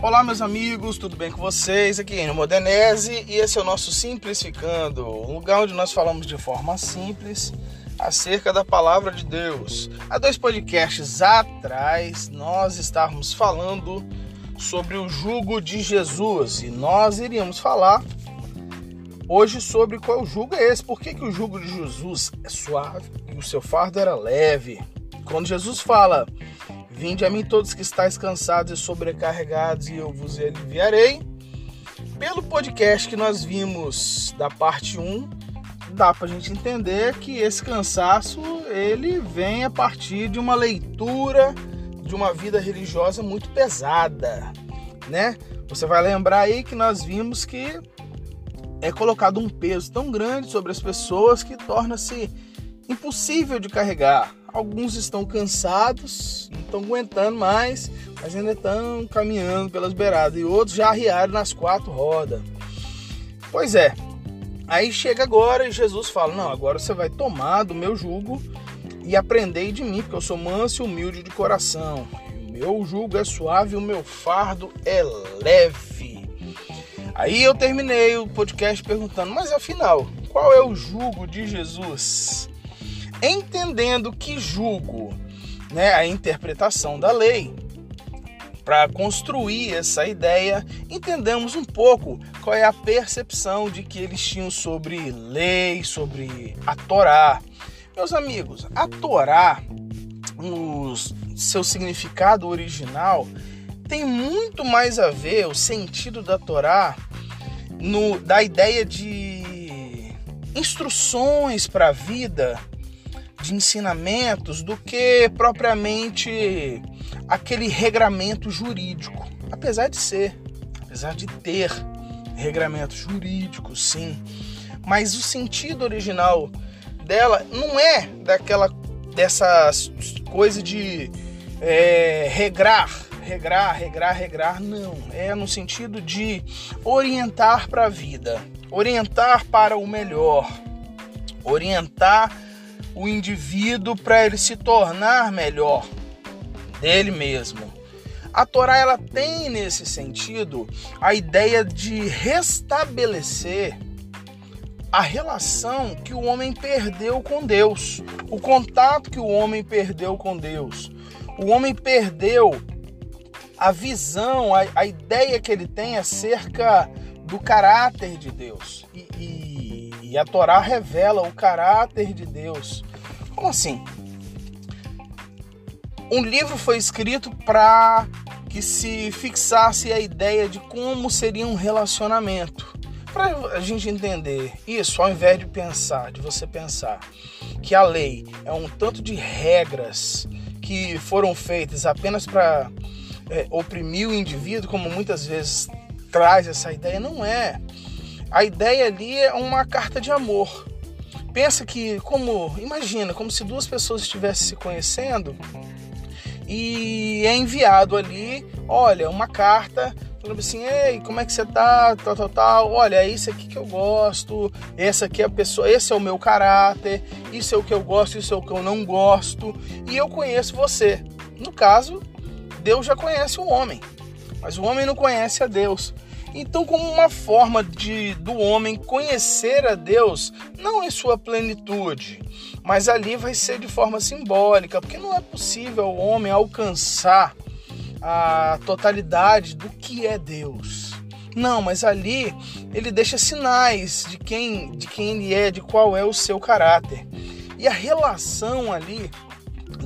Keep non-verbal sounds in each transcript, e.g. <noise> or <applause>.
Olá, meus amigos, tudo bem com vocês? Aqui é no Modernese e esse é o nosso Simplificando, um lugar onde nós falamos de forma simples acerca da palavra de Deus. Há dois podcasts atrás nós estávamos falando sobre o jugo de Jesus e nós iríamos falar hoje sobre qual jugo é esse, por que, que o jugo de Jesus é suave e o seu fardo era leve. Quando Jesus fala Vinde a mim todos que estáis cansados e sobrecarregados, e eu vos aliviarei. Pelo podcast que nós vimos da parte 1, dá para a gente entender que esse cansaço ele vem a partir de uma leitura de uma vida religiosa muito pesada, né? Você vai lembrar aí que nós vimos que é colocado um peso tão grande sobre as pessoas que torna-se impossível de carregar. Alguns estão cansados, não estão aguentando mais, mas ainda estão caminhando pelas beiradas. E outros já arriaram nas quatro rodas. Pois é. Aí chega agora e Jesus fala: Não, agora você vai tomar do meu jugo e aprender de mim, porque eu sou manso e humilde de coração. O meu jugo é suave, o meu fardo é leve. Aí eu terminei o podcast perguntando: Mas afinal, qual é o jugo de Jesus? entendendo que julgo né, a interpretação da lei, para construir essa ideia, entendamos um pouco qual é a percepção de que eles tinham sobre lei, sobre a Torá. Meus amigos, a Torá, no seu significado original, tem muito mais a ver o sentido da Torá no, da ideia de instruções para a vida de ensinamentos do que propriamente aquele regramento jurídico. Apesar de ser, apesar de ter regramento jurídico, sim, mas o sentido original dela não é daquela dessas coisa de é, regrar, regrar, regrar, regrar, não. É no sentido de orientar para a vida, orientar para o melhor, orientar o indivíduo para ele se tornar melhor dele mesmo. A Torá ela tem nesse sentido a ideia de restabelecer a relação que o homem perdeu com Deus, o contato que o homem perdeu com Deus. O homem perdeu a visão, a, a ideia que ele tem acerca do caráter de Deus. E, e, e a Torá revela o caráter de Deus. Como assim? Um livro foi escrito para que se fixasse a ideia de como seria um relacionamento. Para a gente entender isso, ao invés de pensar, de você pensar que a lei é um tanto de regras que foram feitas apenas para é, oprimir o indivíduo, como muitas vezes traz essa ideia, não é. A ideia ali é uma carta de amor. Pensa que, como, imagina, como se duas pessoas estivessem se conhecendo e é enviado ali, olha, uma carta falando assim, ei, como é que você tá, tal, tal, tal, olha, é isso aqui que eu gosto, essa aqui é a pessoa, esse é o meu caráter, isso é o que eu gosto, isso é o que eu não gosto, e eu conheço você. No caso, Deus já conhece o homem, mas o homem não conhece a Deus. Então, como uma forma de do homem conhecer a Deus, não em sua plenitude, mas ali vai ser de forma simbólica, porque não é possível o homem alcançar a totalidade do que é Deus. Não, mas ali ele deixa sinais de quem, de quem ele é, de qual é o seu caráter. E a relação ali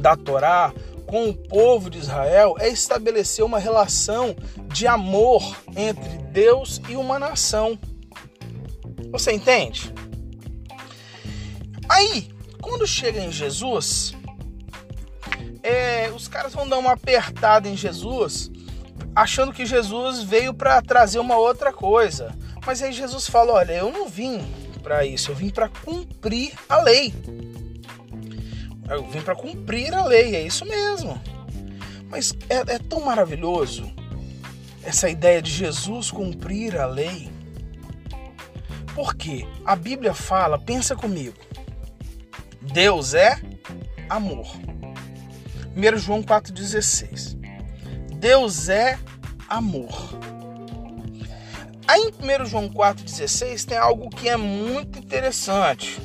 da Torá com o povo de Israel é estabelecer uma relação de amor entre Deus e uma nação. Você entende? Aí, quando chega em Jesus, é, os caras vão dar uma apertada em Jesus, achando que Jesus veio para trazer uma outra coisa. Mas aí Jesus fala: Olha, eu não vim para isso, eu vim para cumprir a lei. Eu vim para cumprir a lei, é isso mesmo. Mas é, é tão maravilhoso essa ideia de Jesus cumprir a lei. Por quê? A Bíblia fala, pensa comigo. Deus é amor. 1 João 4,16. Deus é amor. Aí em 1 João 4,16 tem algo que é muito interessante.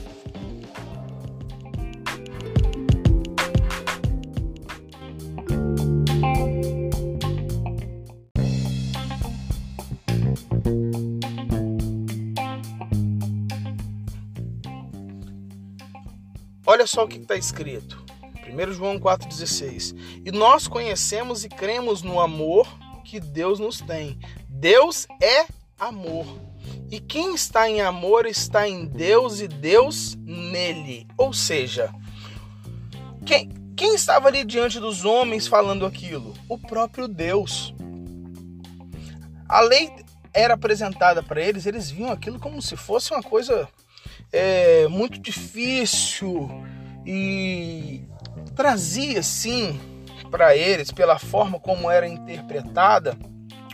Só o que está escrito. 1 João 4,16. E nós conhecemos e cremos no amor que Deus nos tem. Deus é amor. E quem está em amor está em Deus e Deus nele. Ou seja, quem, quem estava ali diante dos homens falando aquilo? O próprio Deus. A lei era apresentada para eles, eles viam aquilo como se fosse uma coisa é, muito difícil e trazia sim para eles, pela forma como era interpretada,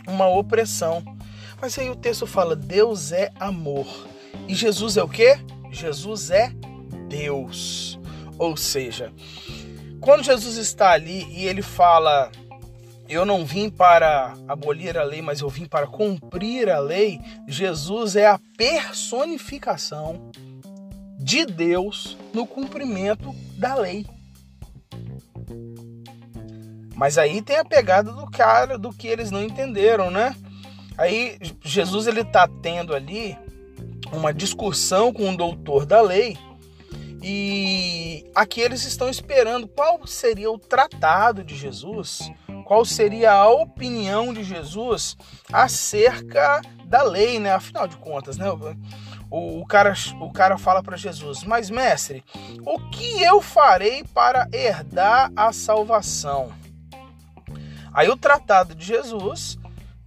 uma opressão. Mas aí o texto fala: Deus é amor. E Jesus é o que? Jesus é Deus. Ou seja, quando Jesus está ali e ele fala: Eu não vim para abolir a lei, mas eu vim para cumprir a lei, Jesus é a personificação de Deus no cumprimento da lei. Mas aí tem a pegada do cara do que eles não entenderam, né? Aí Jesus ele tá tendo ali uma discussão com o doutor da lei e aqui eles estão esperando qual seria o tratado de Jesus, qual seria a opinião de Jesus acerca da lei, né? Afinal de contas, né? O, o cara, o cara fala para Jesus: Mas, mestre, o que eu farei para herdar a salvação? Aí, o tratado de Jesus,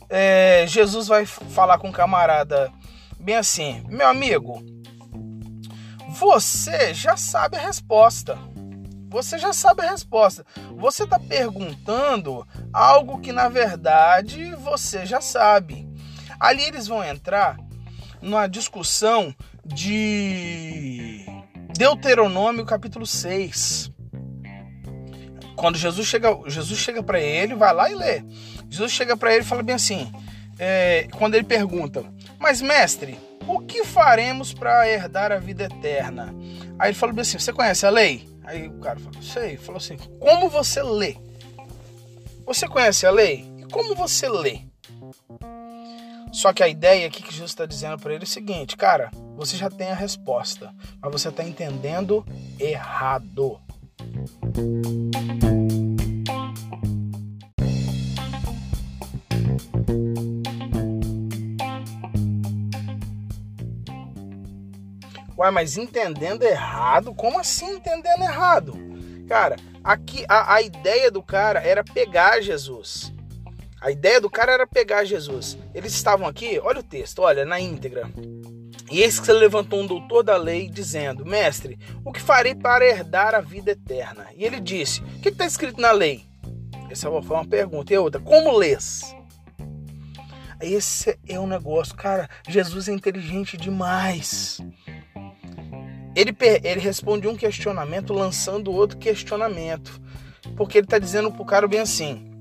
é, Jesus vai falar com o camarada bem assim: Meu amigo, você já sabe a resposta. Você já sabe a resposta. Você está perguntando algo que na verdade você já sabe. Ali eles vão entrar numa discussão de Deuteronômio capítulo 6. Quando Jesus chega, Jesus chega para ele, vai lá e lê. Jesus chega para ele e fala bem assim: é, quando ele pergunta, mas mestre, o que faremos para herdar a vida eterna? Aí ele fala bem assim: você conhece a lei? Aí o cara falou: sei. Ele falou assim: como você lê? Você conhece a lei? E como você lê? Só que a ideia aqui que Jesus está dizendo para ele é o seguinte, cara, você já tem a resposta, mas você está entendendo errado. Ué, mas entendendo errado? Como assim entendendo errado? Cara, aqui a, a ideia do cara era pegar Jesus. A ideia do cara era pegar Jesus. Eles estavam aqui, olha o texto, olha, na íntegra. E esse que se levantou um doutor da lei, dizendo: Mestre, o que farei para herdar a vida eterna? E ele disse: O que está escrito na lei? Essa foi uma pergunta. E outra: Como lês? Esse é um negócio, cara. Jesus é inteligente demais. Ele, ele responde um questionamento lançando outro questionamento. Porque ele está dizendo pro cara bem assim: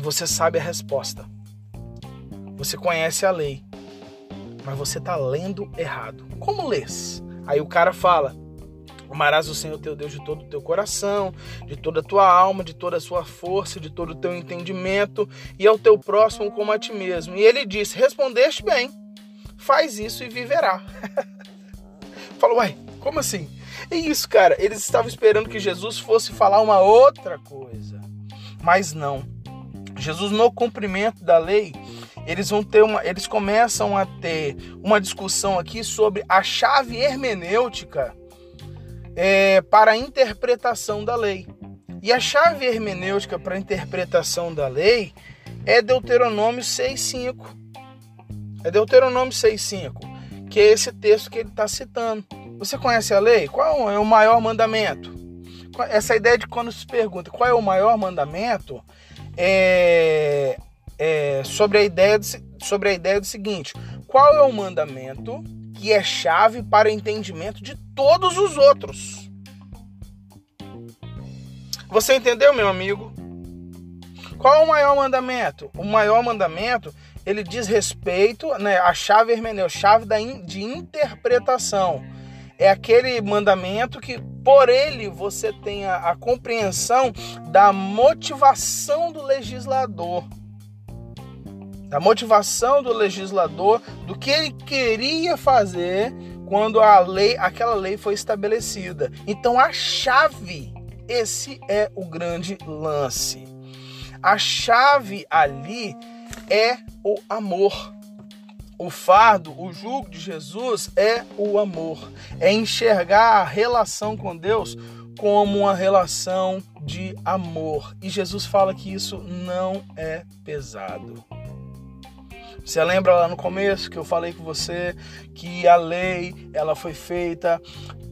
você sabe a resposta. Você conhece a lei, mas você está lendo errado. Como lês? Aí o cara fala: Amarás o Senhor teu Deus de todo o teu coração, de toda a tua alma, de toda a sua força, de todo o teu entendimento, e ao teu próximo como a ti mesmo. E ele disse: Respondeste bem, faz isso e viverá. <laughs> Falou, uai, como assim? É isso, cara. Eles estavam esperando que Jesus fosse falar uma outra coisa, mas não. Jesus no cumprimento da lei, eles vão ter uma, eles começam a ter uma discussão aqui sobre a chave hermenêutica é, para a interpretação da lei. E a chave hermenêutica para a interpretação da lei é Deuteronômio 6,5. É Deuteronômio 6,5, que é esse texto que ele está citando. Você conhece a lei? Qual é o maior mandamento? Essa ideia de quando se pergunta qual é o maior mandamento, é, é, sobre, a ideia do, sobre a ideia do seguinte: qual é o mandamento que é chave para o entendimento de todos os outros. Você entendeu, meu amigo? Qual é o maior mandamento? O maior mandamento ele diz respeito né, à chave hermenêutica, chave da in, de interpretação. É aquele mandamento que, por ele, você tem a, a compreensão da motivação do legislador. Da motivação do legislador, do que ele queria fazer quando a lei, aquela lei foi estabelecida. Então a chave, esse é o grande lance. A chave ali é o amor. O fardo, o jugo de Jesus é o amor. É enxergar a relação com Deus como uma relação de amor. E Jesus fala que isso não é pesado. Você lembra lá no começo que eu falei com você que a lei ela foi feita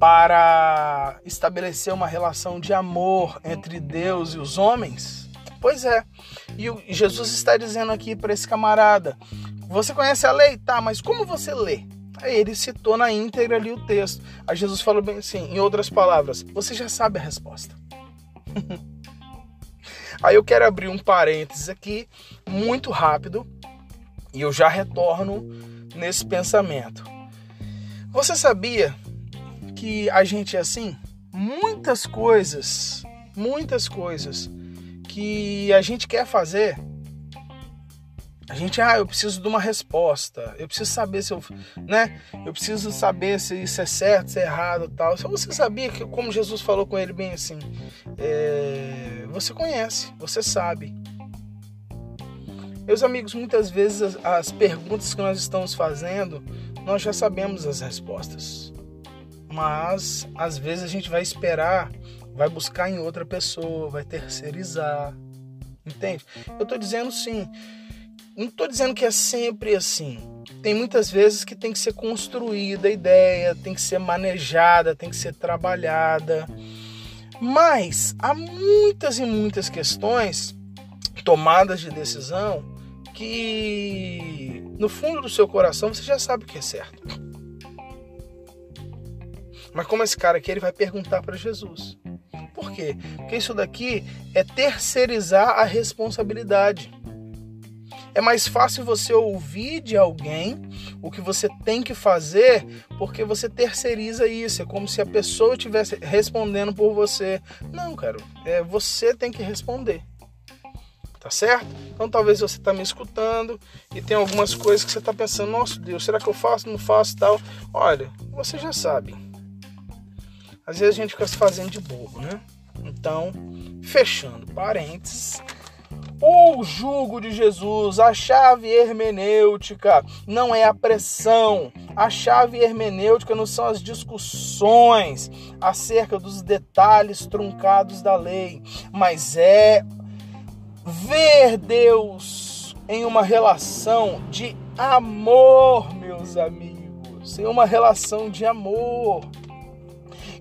para estabelecer uma relação de amor entre Deus e os homens? Pois é. E Jesus está dizendo aqui para esse camarada: Você conhece a lei? Tá, mas como você lê? Aí ele citou na íntegra ali o texto. Aí Jesus falou bem assim, em outras palavras, você já sabe a resposta. <laughs> Aí eu quero abrir um parênteses aqui, muito rápido, e eu já retorno nesse pensamento. Você sabia que a gente é assim? Muitas coisas, muitas coisas que a gente quer fazer, a gente, ah, eu preciso de uma resposta, eu preciso saber se eu, né? Eu preciso saber se isso é certo, se é errado tal. Se você sabia que, como Jesus falou com ele bem assim, é, você conhece, você sabe. Meus amigos, muitas vezes as, as perguntas que nós estamos fazendo, nós já sabemos as respostas. Mas às vezes a gente vai esperar vai buscar em outra pessoa, vai terceirizar. Entende? Eu estou dizendo sim. Não estou dizendo que é sempre assim. Tem muitas vezes que tem que ser construída a ideia, tem que ser manejada, tem que ser trabalhada. Mas há muitas e muitas questões, tomadas de decisão, que no fundo do seu coração você já sabe o que é certo. Mas como esse cara aqui, ele vai perguntar para Jesus. Por quê? Porque isso daqui é terceirizar a responsabilidade. É mais fácil você ouvir de alguém o que você tem que fazer porque você terceiriza isso. É como se a pessoa estivesse respondendo por você. Não, cara, é, você tem que responder. Tá certo? Então talvez você está me escutando e tem algumas coisas que você está pensando, nossa Deus, será que eu faço, não faço tal? Olha, você já sabe. Às vezes a gente fica se fazendo de bobo, né? Então, fechando parênteses, o jugo de Jesus, a chave hermenêutica não é a pressão, a chave hermenêutica não são as discussões acerca dos detalhes truncados da lei, mas é ver Deus em uma relação de amor, meus amigos, em uma relação de amor.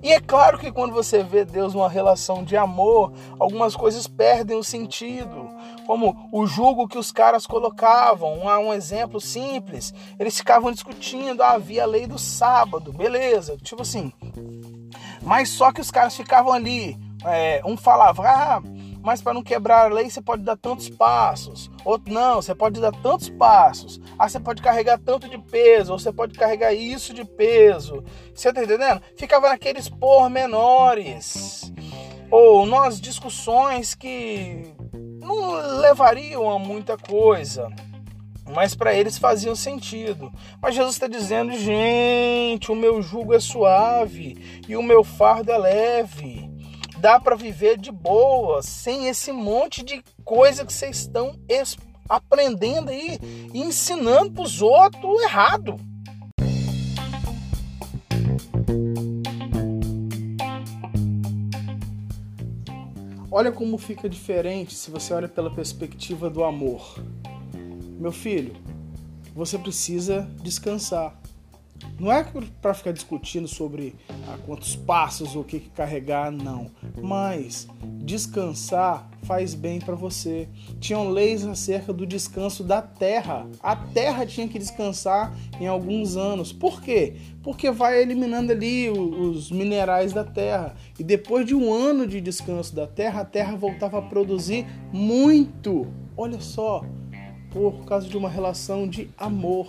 E é claro que quando você vê Deus numa relação de amor, algumas coisas perdem o sentido. Como o jugo que os caras colocavam, um, exemplo simples. Eles ficavam discutindo, ah, havia a lei do sábado, beleza, tipo assim. Mas só que os caras ficavam ali, é, um falava, ah, mas para não quebrar a lei você pode dar tantos passos. Outro não, você pode dar tantos passos. Ah, você pode carregar tanto de peso, ou você pode carregar isso de peso. Você tá entendendo? Ficava naqueles pormenores. Ou nas discussões que não levariam a muita coisa mas para eles faziam sentido. Mas Jesus está dizendo, gente, o meu jugo é suave e o meu fardo é leve dá para viver de boa, sem esse monte de coisa que vocês estão aprendendo aí e ensinando para os outros errado. Olha como fica diferente se você olha pela perspectiva do amor. Meu filho, você precisa descansar. Não é para ficar discutindo sobre ah, quantos passos, o que, que carregar, não. Mas descansar faz bem para você. Tinham leis acerca do descanso da terra. A terra tinha que descansar em alguns anos. Por quê? Porque vai eliminando ali os minerais da terra. E depois de um ano de descanso da terra, a terra voltava a produzir muito. Olha só, por causa de uma relação de amor.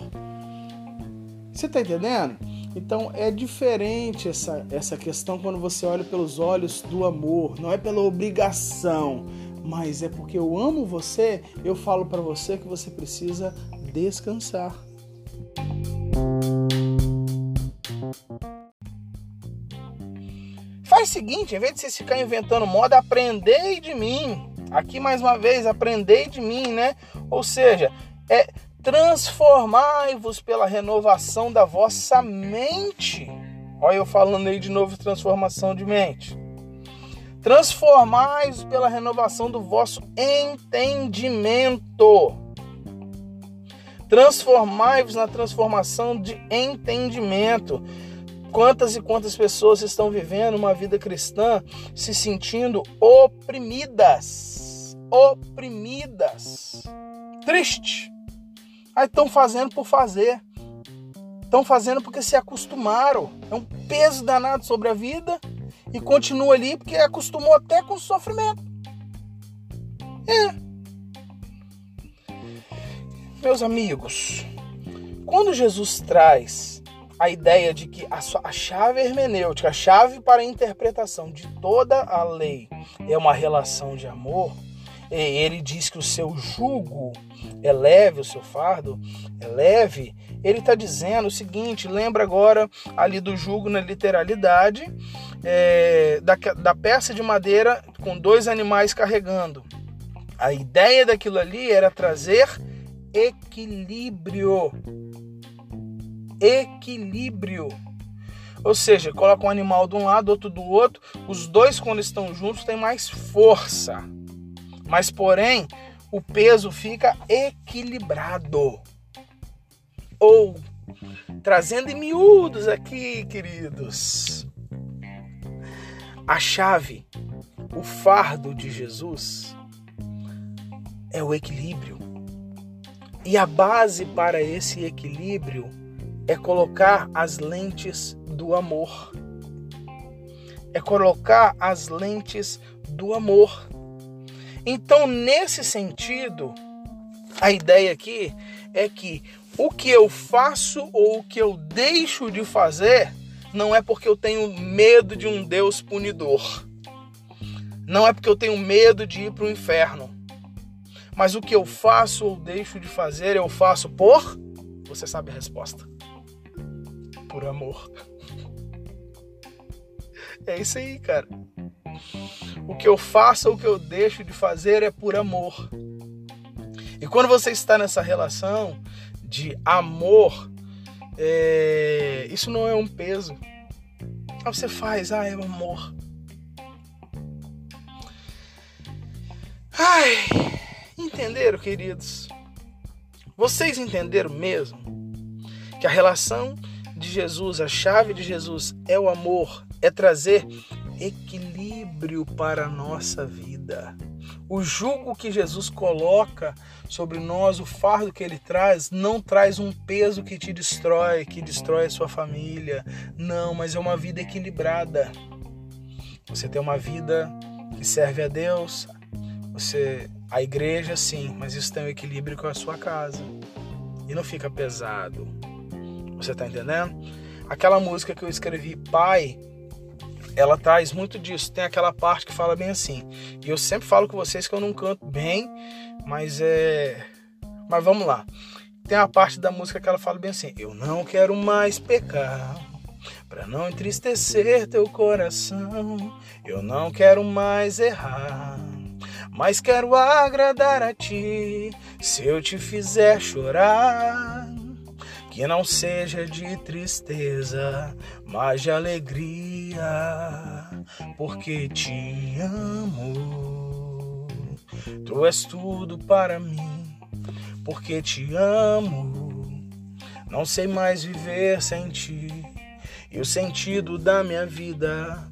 Você está entendendo? Então é diferente essa, essa questão quando você olha pelos olhos do amor, não é pela obrigação, mas é porque eu amo você, eu falo para você que você precisa descansar. Faz o seguinte, em vez de você ficar inventando moda, aprendei de mim. Aqui mais uma vez, aprendei de mim, né? Ou seja, é transformai-vos pela renovação da vossa mente. Olha eu falando aí de novo transformação de mente. Transformai-vos pela renovação do vosso entendimento. Transformai-vos na transformação de entendimento. Quantas e quantas pessoas estão vivendo uma vida cristã se sentindo oprimidas? Oprimidas. Triste Aí estão fazendo por fazer. Estão fazendo porque se acostumaram. É um peso danado sobre a vida e continua ali porque acostumou até com o sofrimento. É. Meus amigos, quando Jesus traz a ideia de que a, a chave hermenêutica, a chave para a interpretação de toda a lei é uma relação de amor, ele diz que o seu jugo é leve, o seu fardo é leve, ele está dizendo o seguinte: lembra agora ali do jugo na literalidade, é, da, da peça de madeira com dois animais carregando. A ideia daquilo ali era trazer equilíbrio. Equilíbrio. Ou seja, coloca um animal de um lado, outro do outro, os dois, quando estão juntos, têm mais força. Mas, porém, o peso fica equilibrado. Ou, trazendo em miúdos aqui, queridos, a chave, o fardo de Jesus é o equilíbrio. E a base para esse equilíbrio é colocar as lentes do amor. É colocar as lentes do amor. Então, nesse sentido, a ideia aqui é que o que eu faço ou o que eu deixo de fazer não é porque eu tenho medo de um Deus punidor. Não é porque eu tenho medo de ir para o inferno. Mas o que eu faço ou deixo de fazer, eu faço por. Você sabe a resposta. Por amor. <laughs> É isso aí, cara. O que eu faço o que eu deixo de fazer é por amor. E quando você está nessa relação de amor, é... isso não é um peso. Ah, você faz, ah, é amor. Ai, entenderam, queridos? Vocês entenderam mesmo que a relação de Jesus, a chave de Jesus é o amor, é trazer equilíbrio para a nossa vida. O jugo que Jesus coloca sobre nós, o fardo que ele traz, não traz um peso que te destrói, que destrói a sua família. Não, mas é uma vida equilibrada. Você tem uma vida que serve a Deus, você a igreja sim, mas isso tem um equilíbrio com a sua casa. E não fica pesado. Você tá entendendo? Aquela música que eu escrevi, Pai, ela traz muito disso. Tem aquela parte que fala bem assim. E eu sempre falo com vocês que eu não canto bem, mas é. Mas vamos lá. Tem a parte da música que ela fala bem assim: Eu não quero mais pecar. Para não entristecer teu coração, eu não quero mais errar, mas quero agradar a ti. Se eu te fizer chorar, que não seja de tristeza, mas de alegria, porque te amo. Tu és tudo para mim, porque te amo. Não sei mais viver sem ti. E o sentido da minha vida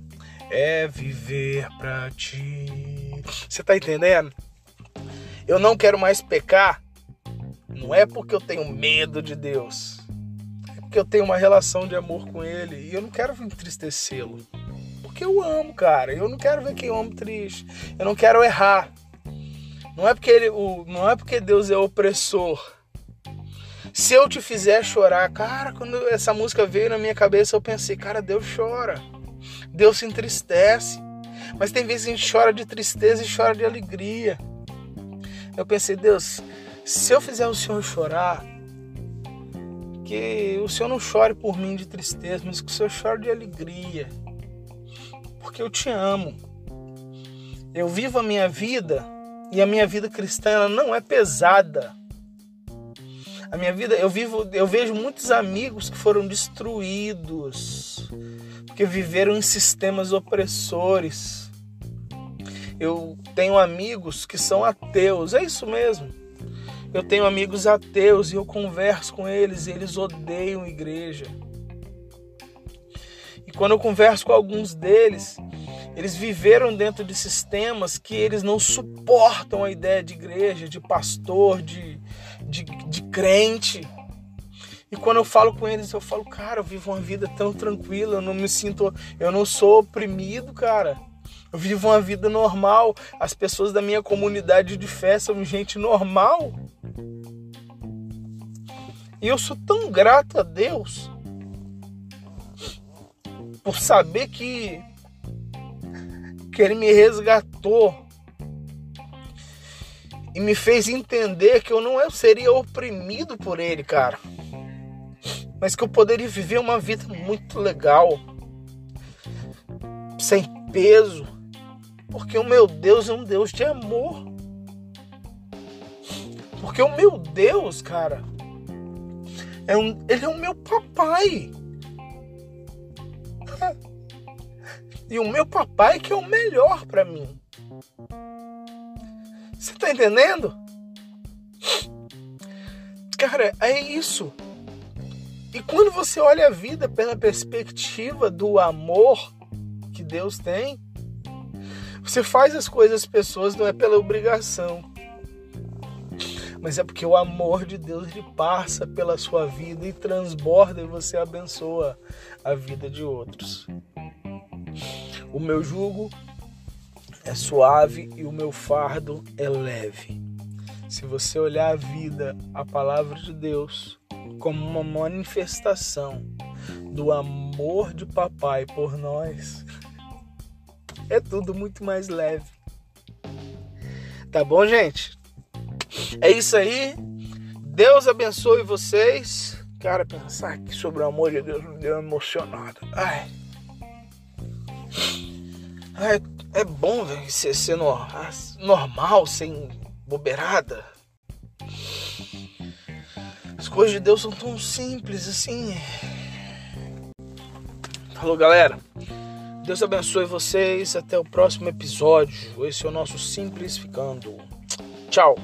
é viver pra ti. Você tá entendendo? Eu não quero mais pecar. Não é porque eu tenho medo de Deus. É porque eu tenho uma relação de amor com Ele e eu não quero entristecê-lo. Porque eu amo, cara. Eu não quero ver quem eu amo triste. Eu não quero errar. Não é porque ele, o, não é porque Deus é opressor se eu te fizer chorar, cara, quando essa música veio na minha cabeça, eu pensei, cara, Deus chora. Deus se entristece. Mas tem vezes que a gente chora de tristeza e chora de alegria. Eu pensei, Deus, se eu fizer o Senhor chorar, que o Senhor não chore por mim de tristeza, mas que o Senhor chore de alegria. Porque eu te amo. Eu vivo a minha vida e a minha vida cristã não é pesada. A minha vida, eu vivo, eu vejo muitos amigos que foram destruídos porque viveram em sistemas opressores. Eu tenho amigos que são ateus, é isso mesmo. Eu tenho amigos ateus e eu converso com eles e eles odeiam igreja. E quando eu converso com alguns deles, eles viveram dentro de sistemas que eles não suportam a ideia de igreja, de pastor, de, de, de crente. E quando eu falo com eles, eu falo, cara, eu vivo uma vida tão tranquila, eu não me sinto, eu não sou oprimido, cara. Eu vivo uma vida normal. As pessoas da minha comunidade de fé são gente normal. E eu sou tão grato a Deus por saber que que ele me resgatou e me fez entender que eu não seria oprimido por ele, cara. Mas que eu poderia viver uma vida muito legal, sem peso, porque o meu Deus é um Deus de amor. Porque o meu Deus, cara, é um, ele é o meu papai. <laughs> E o meu papai que é o melhor para mim. Você tá entendendo? Cara, é isso. E quando você olha a vida pela perspectiva do amor que Deus tem, você faz as coisas as pessoas não é pela obrigação, mas é porque o amor de Deus ele passa pela sua vida e transborda e você abençoa a vida de outros. O meu jugo é suave e o meu fardo é leve. Se você olhar a vida, a palavra de Deus, como uma manifestação do amor de papai por nós, é tudo muito mais leve. Tá bom, gente? É isso aí. Deus abençoe vocês. Cara, pensar aqui sobre o amor de Deus me deu emocionado. Ai. Ai, é bom, ser, ser no, normal, sem bobeirada. As coisas de Deus são tão simples assim. Falou, galera. Deus abençoe vocês. Até o próximo episódio. Esse é o nosso Simplificando. Tchau.